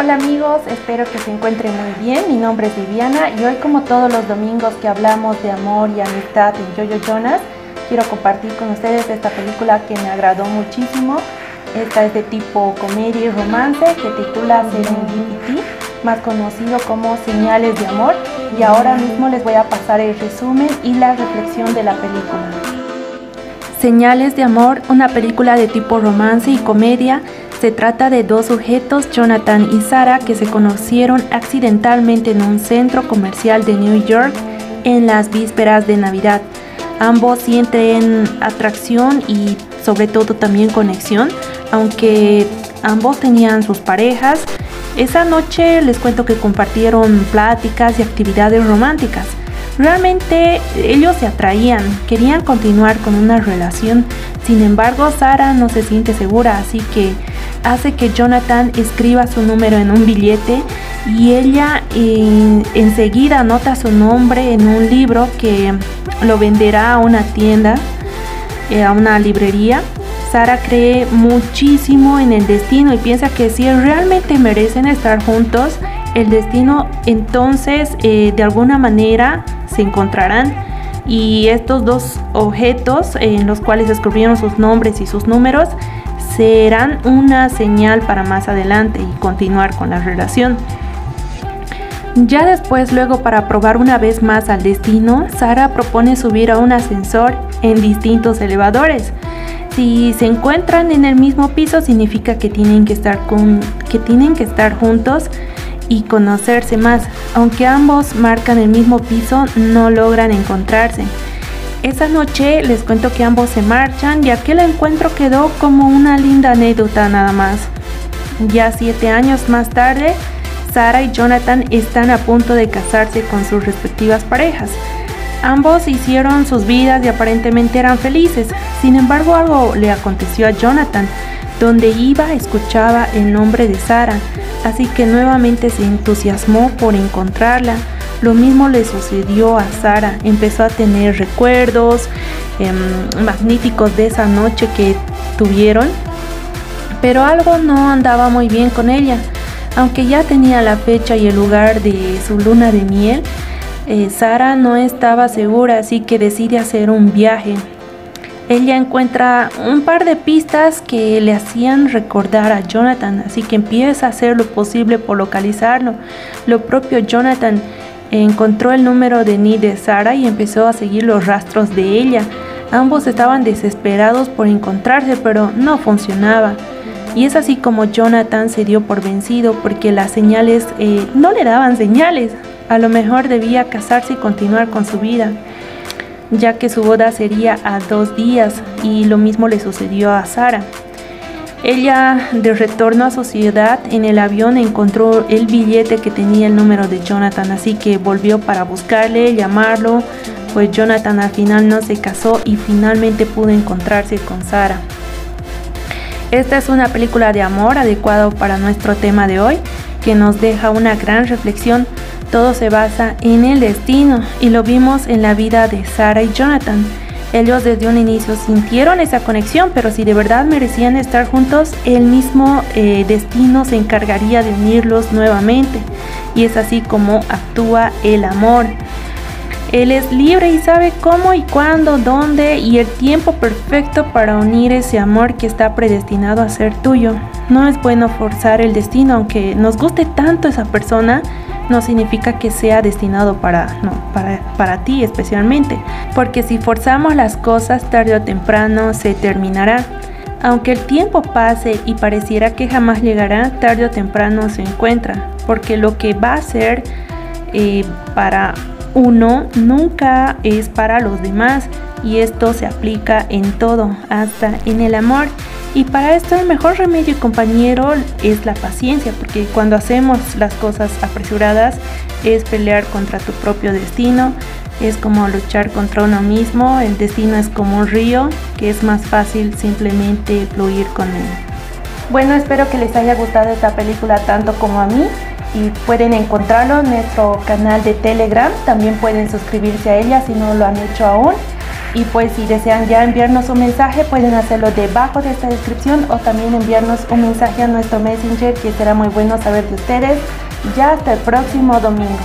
Hola amigos, espero que se encuentren muy bien. Mi nombre es Viviana y hoy como todos los domingos que hablamos de amor y amistad en Jojo Jonas, quiero compartir con ustedes esta película que me agradó muchísimo. Esta es de tipo comedia y romance que titula Serendipity, más conocido como Señales de Amor y ahora mismo les voy a pasar el resumen y la reflexión de la película. Señales de Amor, una película de tipo romance y comedia se trata de dos sujetos, Jonathan y Sarah, que se conocieron accidentalmente en un centro comercial de New York en las vísperas de Navidad. Ambos sienten atracción y sobre todo también conexión, aunque ambos tenían sus parejas. Esa noche les cuento que compartieron pláticas y actividades románticas. Realmente ellos se atraían, querían continuar con una relación. Sin embargo, Sara no se siente segura, así que hace que Jonathan escriba su número en un billete y ella enseguida anota su nombre en un libro que lo venderá a una tienda, eh, a una librería. Sara cree muchísimo en el destino y piensa que si realmente merecen estar juntos, el destino entonces eh, de alguna manera se encontrarán y estos dos objetos en los cuales escribieron sus nombres y sus números serán una señal para más adelante y continuar con la relación. Ya después, luego para probar una vez más al destino, Sara propone subir a un ascensor en distintos elevadores. Si se encuentran en el mismo piso significa que tienen que estar, con, que tienen que estar juntos y conocerse más. Aunque ambos marcan el mismo piso, no logran encontrarse. Esa noche les cuento que ambos se marchan y aquel encuentro quedó como una linda anécdota nada más. Ya siete años más tarde, Sara y Jonathan están a punto de casarse con sus respectivas parejas. Ambos hicieron sus vidas y aparentemente eran felices. Sin embargo, algo le aconteció a Jonathan. Donde iba escuchaba el nombre de Sara, así que nuevamente se entusiasmó por encontrarla lo mismo le sucedió a Sara. Empezó a tener recuerdos em, magníficos de esa noche que tuvieron. Pero algo no andaba muy bien con ella. Aunque ya tenía la fecha y el lugar de su luna de miel, eh, Sara no estaba segura, así que decide hacer un viaje. Ella encuentra un par de pistas que le hacían recordar a Jonathan, así que empieza a hacer lo posible por localizarlo. Lo propio Jonathan Encontró el número de Ni de Sara y empezó a seguir los rastros de ella. Ambos estaban desesperados por encontrarse, pero no funcionaba. Y es así como Jonathan se dio por vencido porque las señales eh, no le daban señales. A lo mejor debía casarse y continuar con su vida, ya que su boda sería a dos días y lo mismo le sucedió a Sara. Ella, de retorno a su ciudad, en el avión encontró el billete que tenía el número de Jonathan, así que volvió para buscarle, llamarlo, pues Jonathan al final no se casó y finalmente pudo encontrarse con Sara. Esta es una película de amor adecuado para nuestro tema de hoy, que nos deja una gran reflexión. Todo se basa en el destino y lo vimos en la vida de Sara y Jonathan. Ellos desde un inicio sintieron esa conexión, pero si de verdad merecían estar juntos, el mismo eh, destino se encargaría de unirlos nuevamente. Y es así como actúa el amor. Él es libre y sabe cómo y cuándo, dónde y el tiempo perfecto para unir ese amor que está predestinado a ser tuyo. No es bueno forzar el destino, aunque nos guste tanto esa persona, no significa que sea destinado para, para, para ti especialmente, porque si forzamos las cosas tarde o temprano se terminará. Aunque el tiempo pase y pareciera que jamás llegará, tarde o temprano se encuentra, porque lo que va a ser eh, para uno nunca es para los demás y esto se aplica en todo, hasta en el amor. Y para esto el mejor remedio compañero es la paciencia, porque cuando hacemos las cosas apresuradas es pelear contra tu propio destino, es como luchar contra uno mismo, el destino es como un río que es más fácil simplemente fluir con él. Bueno, espero que les haya gustado esta película tanto como a mí y pueden encontrarlo en nuestro canal de Telegram, también pueden suscribirse a ella si no lo han hecho aún Y pues si desean ya enviarnos un mensaje pueden hacerlo debajo de esta descripción o también enviarnos un mensaje a nuestro messenger que será muy bueno saber de ustedes. Ya hasta el próximo domingo.